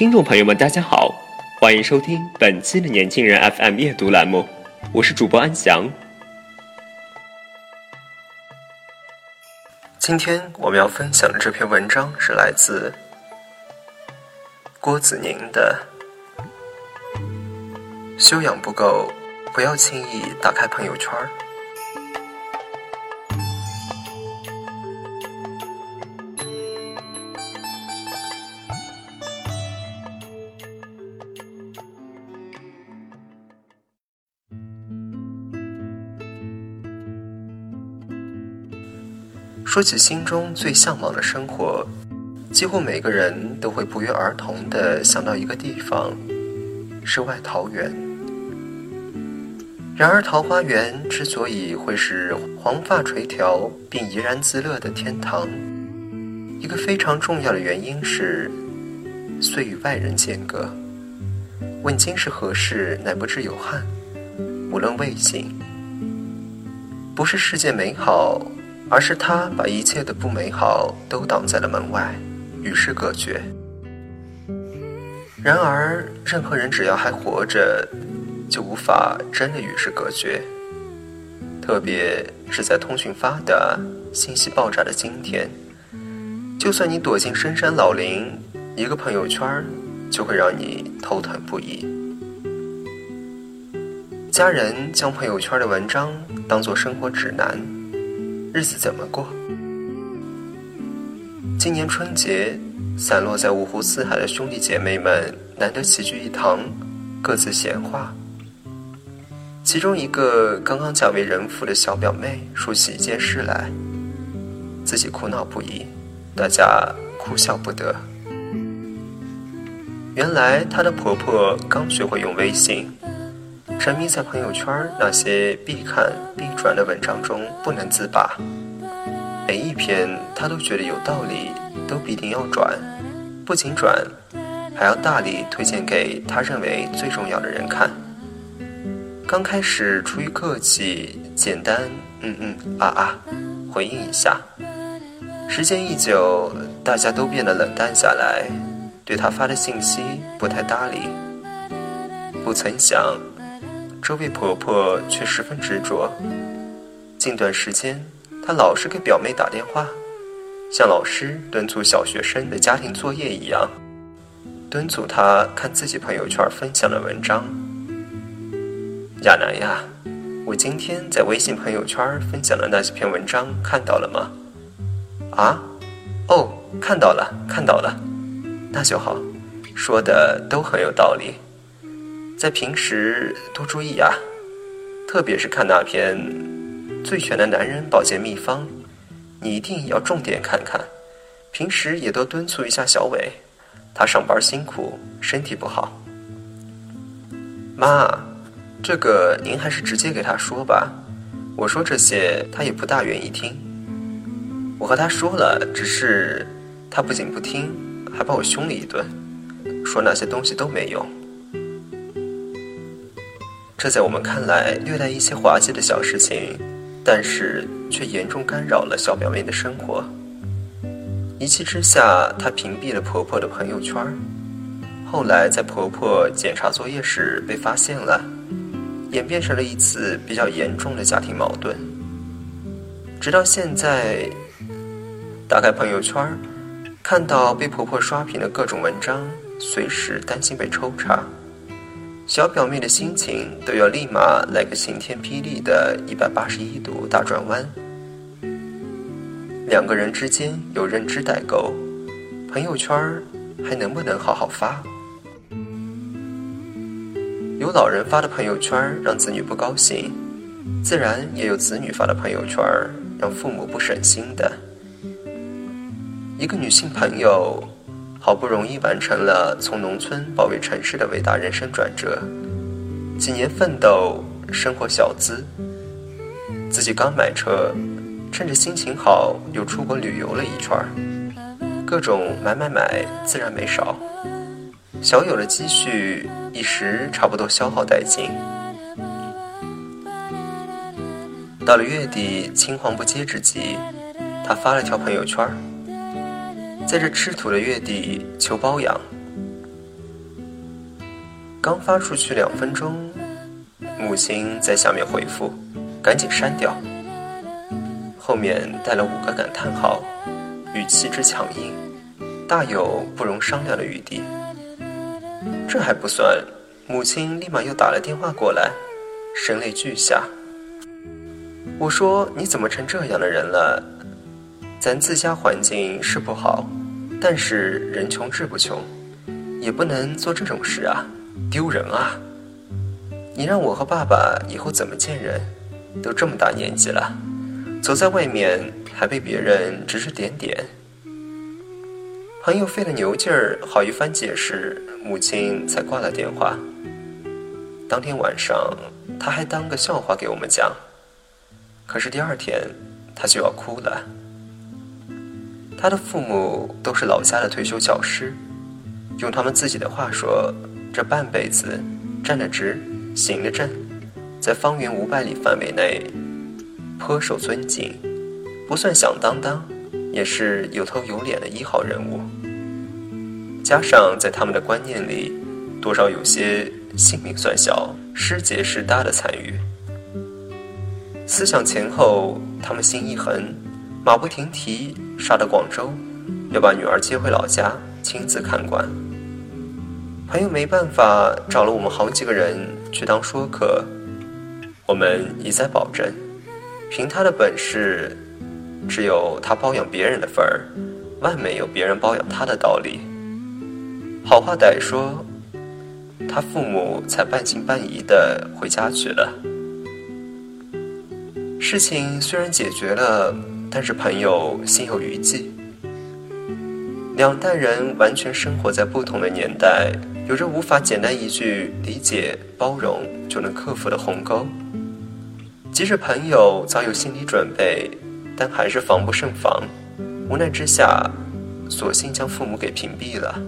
听众朋友们，大家好，欢迎收听本期的《年轻人 FM》阅读栏目，我是主播安翔。今天我们要分享的这篇文章是来自郭子宁的《修养不够，不要轻易打开朋友圈》。说起心中最向往的生活，几乎每个人都会不约而同地想到一个地方——世外桃源。然而，桃花源之所以会是黄发垂髫并怡然自乐的天堂，一个非常重要的原因是，虽与外人间隔，问今是何世，乃不知有汉。无论未醒，不是世界美好。而是他把一切的不美好都挡在了门外，与世隔绝。然而，任何人只要还活着，就无法真的与世隔绝。特别是在通讯发达、信息爆炸的今天，就算你躲进深山老林，一个朋友圈就会让你头疼不已。家人将朋友圈的文章当作生活指南。日子怎么过？今年春节，散落在五湖四海的兄弟姐妹们难得齐聚一堂，各自闲话。其中一个刚刚嫁为人妇的小表妹说起一件事来，自己苦恼不已，大家哭笑不得。原来她的婆婆刚学会用微信。沉迷在朋友圈那些必看必转的文章中不能自拔，每一篇他都觉得有道理，都必定要转，不仅转，还要大力推荐给他认为最重要的人看。刚开始出于客气，简单嗯嗯啊啊回应一下，时间一久，大家都变得冷淡下来，对他发的信息不太搭理。不曾想。这位婆婆却十分执着。近段时间，她老是给表妹打电话，像老师敦促小学生的家庭作业一样，敦促她看自己朋友圈分享的文章。亚楠呀，我今天在微信朋友圈分享的那几篇文章看到了吗？啊？哦，看到了，看到了，那就好，说的都很有道理。在平时多注意啊，特别是看那篇《最全的男人保健秘方》，你一定要重点看看。平时也多敦促一下小伟，他上班辛苦，身体不好。妈，这个您还是直接给他说吧。我说这些，他也不大愿意听。我和他说了，只是他不仅不听，还把我凶了一顿，说那些东西都没用。这在我们看来略带一些滑稽的小事情，但是却严重干扰了小表妹的生活。一气之下，她屏蔽了婆婆的朋友圈。后来在婆婆检查作业时被发现了，演变成了一次比较严重的家庭矛盾。直到现在，打开朋友圈，看到被婆婆刷屏的各种文章，随时担心被抽查。小表妹的心情都要立马来个晴天霹雳的一百八十一度大转弯。两个人之间有认知代沟，朋友圈还能不能好好发？有老人发的朋友圈让子女不高兴，自然也有子女发的朋友圈让父母不省心的。一个女性朋友好不容易完成了从农村保卫城市的伟大人生转折，几年奋斗，生活小资，自己刚买车，趁着心情好又出国旅游了一圈各种买买买，自然没少。小有的积蓄一时差不多消耗殆尽，到了月底青黄不接之际，他发了条朋友圈在这吃土的月底求包养。刚发出去两分钟，母亲在下面回复：“赶紧删掉。”后面带了五个感叹号，语气之强硬，大有不容商量的余地。这还不算，母亲立马又打了电话过来，声泪俱下。我说：“你怎么成这样的人了？咱自家环境是不好，但是人穷志不穷，也不能做这种事啊，丢人啊！你让我和爸爸以后怎么见人？都这么大年纪了，走在外面还被别人指指点点。”朋友费了牛劲儿，好一番解释。母亲才挂了电话。当天晚上，他还当个笑话给我们讲。可是第二天，他就要哭了。他的父母都是老家的退休教师，用他们自己的话说，这半辈子站得直，行得正，在方圆五百里范围内颇受尊敬，不算响当当，也是有头有脸的一号人物。加上在他们的观念里，多少有些性命算小、失节失大的参与。思想前后，他们心一横，马不停蹄杀到广州，要把女儿接回老家亲自看管。朋友没办法，找了我们好几个人去当说客。我们一再保证，凭他的本事，只有他包养别人的份儿，万没有别人包养他的道理。好话歹说，他父母才半信半疑的回家去了。事情虽然解决了，但是朋友心有余悸。两代人完全生活在不同的年代，有着无法简单一句理解包容就能克服的鸿沟。即使朋友早有心理准备，但还是防不胜防。无奈之下，索性将父母给屏蔽了。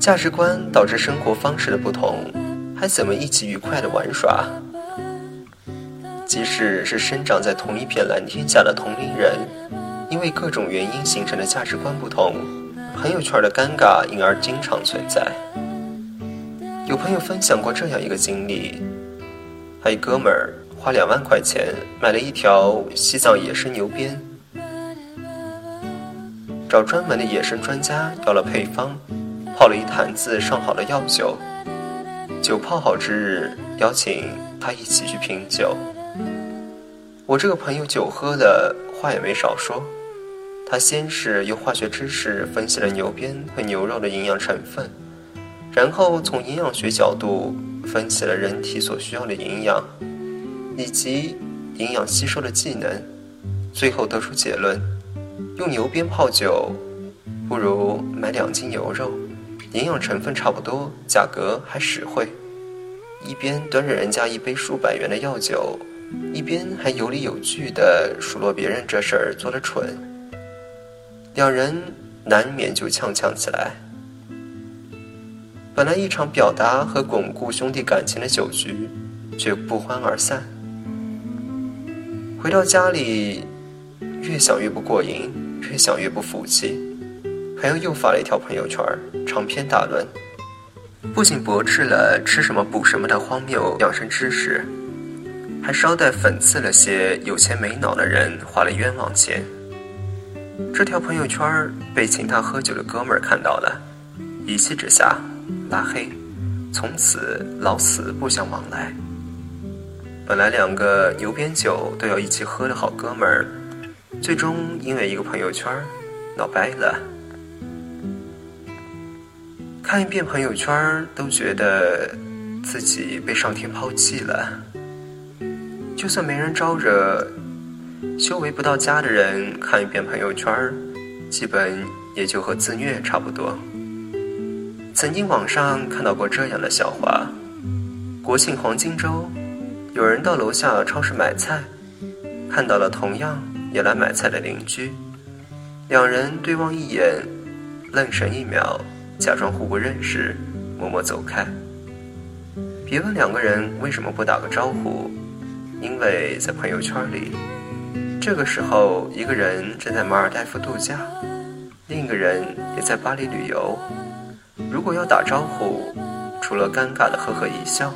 价值观导致生活方式的不同，还怎么一起愉快的玩耍？即使是生长在同一片蓝天下的同龄人，因为各种原因形成的价值观不同，朋友圈的尴尬因而经常存在。有朋友分享过这样一个经历：，他一哥们儿花两万块钱买了一条西藏野生牛鞭，找专门的野生专家要了配方。泡了一坛子上好的药酒，酒泡好之日，邀请他一起去品酒。我这个朋友酒喝的，话也没少说。他先是用化学知识分析了牛鞭和牛肉的营养成分，然后从营养学角度分析了人体所需要的营养以及营养吸收的技能，最后得出结论：用牛鞭泡酒，不如买两斤牛肉。营养成分差不多，价格还实惠。一边端着人家一杯数百元的药酒，一边还有理有据地数落别人这事儿做得蠢。两人难免就呛呛起来。本来一场表达和巩固兄弟感情的酒局，却不欢而散。回到家里，越想越不过瘾，越想越不服气。朋友又发了一条朋友圈，长篇大论，不仅驳斥了吃什么补什么的荒谬养生知识，还捎带讽刺了些有钱没脑的人花了冤枉钱。这条朋友圈被请他喝酒的哥们儿看到了，一气之下拉黑，从此老死不相往来。本来两个牛鞭酒都要一起喝的好哥们儿，最终因为一个朋友圈闹掰了。看一遍朋友圈，都觉得自己被上天抛弃了。就算没人招惹，修为不到家的人看一遍朋友圈，基本也就和自虐差不多。曾经网上看到过这样的笑话：国庆黄金周，有人到楼下超市买菜，看到了同样也来买菜的邻居，两人对望一眼，愣神一秒，假装互不认识，默默走开。别问两个人为什么不打个招呼。因为在朋友圈里，这个时候一个人正在马尔代夫度假，另一个人也在巴黎旅游。如果要打招呼，除了尴尬的呵呵一笑，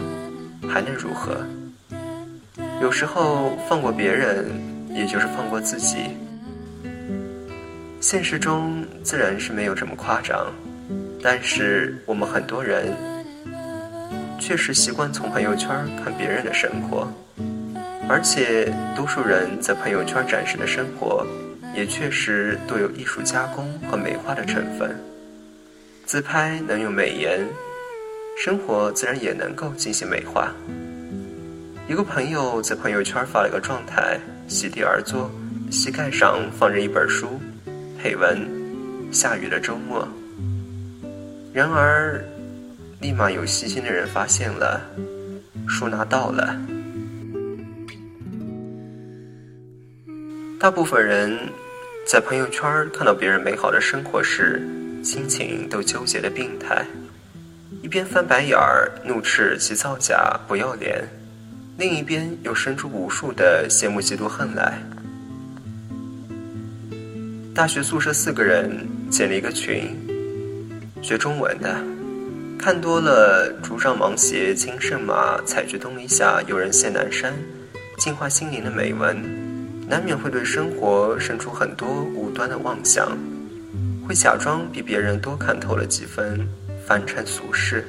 还能如何？有时候放过别人，也就是放过自己。现实中自然是没有这么夸张，但是我们很多人确实习惯从朋友圈看别人的生活。而且，多数人在朋友圈展示的生活，也确实都有艺术加工和美化的成分。自拍能用美颜，生活自然也能够进行美化。一个朋友在朋友圈发了个状态，席地而坐，膝盖上放着一本书，配文：“下雨的周末。”然而，立马有细心的人发现了，书拿到了。大部分人在朋友圈看到别人美好的生活时，心情都纠结的病态，一边翻白眼儿怒斥其造假不要脸，另一边又生出无数的羡慕嫉妒恨来。大学宿舍四个人建了一个群，学中文的，看多了“竹杖芒鞋轻胜马，采菊东篱下，有人见南山”，净化心灵的美文。难免会对生活生出很多无端的妄想，会假装比别人多看透了几分凡尘俗世。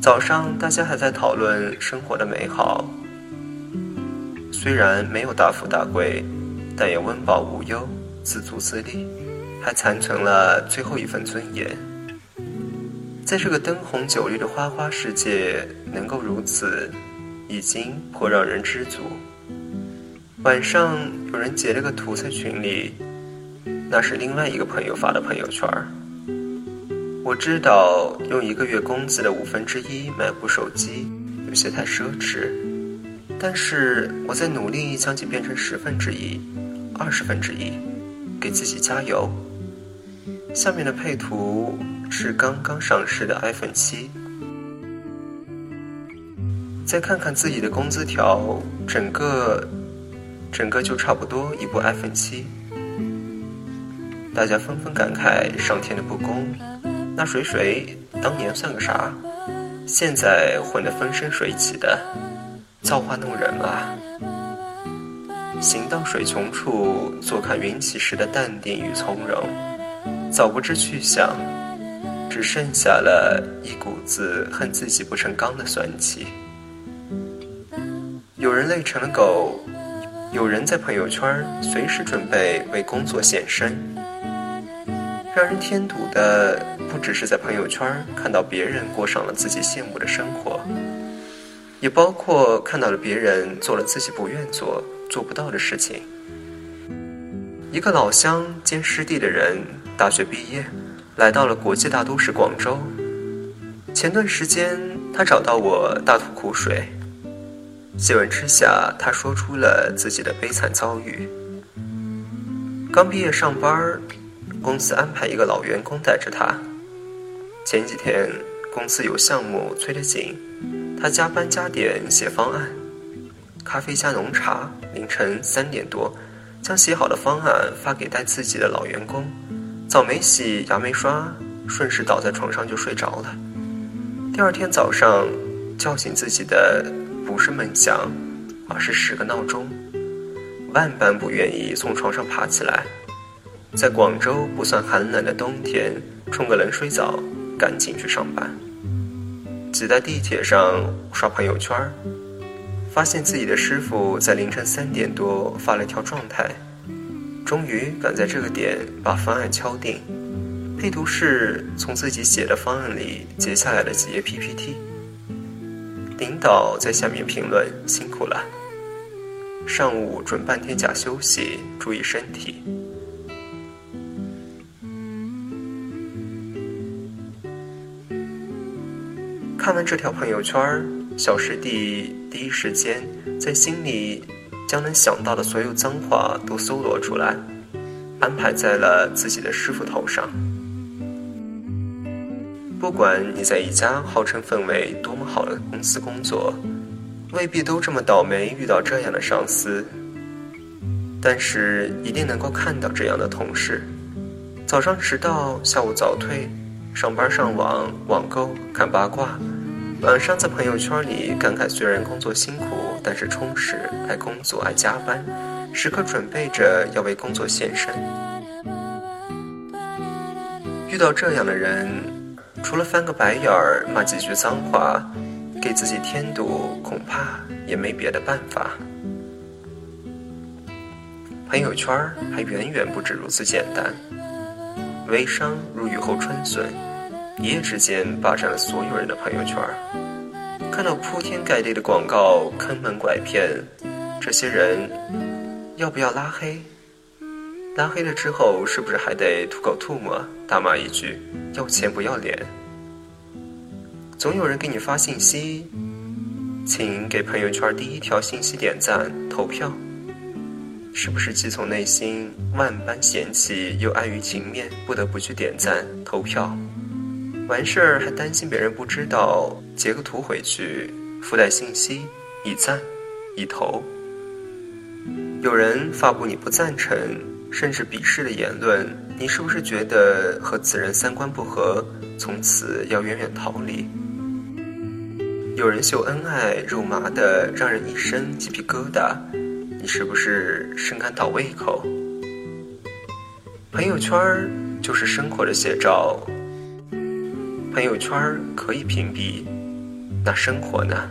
早上大家还在讨论生活的美好，虽然没有大富大贵，但也温饱无忧，自足自立，还残存了最后一份尊严。在这个灯红酒绿的花花世界，能够如此，已经颇让人知足。晚上有人截了个图在群里，那是另外一个朋友发的朋友圈。我知道用一个月工资的五分之一买部手机有些太奢侈，但是我在努力将其变成十分之一、二十分之一，给自己加油。下面的配图是刚刚上市的 iPhone 七，再看看自己的工资条，整个。整个就差不多一部 iPhone 七，大家纷纷感慨上天的不公。那水水当年算个啥？现在混得风生水起的，造化弄人啊！行到水穷处，坐看云起时的淡定与从容，早不知去向，只剩下了一股子恨自己不成钢的酸气。有人累成了狗。有人在朋友圈随时准备为工作献身，让人添堵的不只是在朋友圈看到别人过上了自己羡慕的生活，也包括看到了别人做了自己不愿做、做不到的事情。一个老乡兼师弟的人，大学毕业，来到了国际大都市广州。前段时间，他找到我大吐苦水。细问之下，他说出了自己的悲惨遭遇。刚毕业上班，公司安排一个老员工带着他。前几天公司有项目催得紧，他加班加点写方案，咖啡加浓茶。凌晨三点多，将写好的方案发给带自己的老员工，澡没洗，牙没刷，顺势倒在床上就睡着了。第二天早上，叫醒自己的。不是梦想，而是十个闹钟，万般不愿意从床上爬起来。在广州不算寒冷的冬天，冲个冷水澡，赶紧去上班。挤在地铁上刷朋友圈，发现自己的师傅在凌晨三点多发了一条状态，终于赶在这个点把方案敲定。配图是从自己写的方案里截下来的几页 PPT。领导在下面评论：“辛苦了，上午准半天假休息，注意身体。”看完这条朋友圈，小师弟第一时间在心里将能想到的所有脏话都搜罗出来，安排在了自己的师傅头上。不管你在一家号称氛围多么好的公司工作，未必都这么倒霉遇到这样的上司，但是一定能够看到这样的同事：早上迟到，下午早退，上班上网网购看八卦。晚上在朋友圈里感慨，虽然工作辛苦，但是充实，爱工作，爱加班，时刻准备着要为工作献身。遇到这样的人，除了翻个白眼儿、骂几句脏话，给自己添堵，恐怕也没别的办法。朋友圈还远远不止如此简单，微商如雨后春笋。一夜之间霸占了所有人的朋友圈，看到铺天盖地的广告，坑蒙拐骗，这些人要不要拉黑？拉黑了之后，是不是还得吐口唾沫，大骂一句要钱不要脸？总有人给你发信息，请给朋友圈第一条信息点赞投票，是不是既从内心万般嫌弃，又碍于情面，不得不去点赞投票？完事儿还担心别人不知道，截个图回去，附带信息，已赞，已投。有人发布你不赞成甚至鄙视的言论，你是不是觉得和此人三观不合，从此要远远逃离？有人秀恩爱肉麻的让人一身鸡皮疙瘩，你是不是深感倒胃口？朋友圈就是生活的写照。朋友圈可以屏蔽，那生活呢？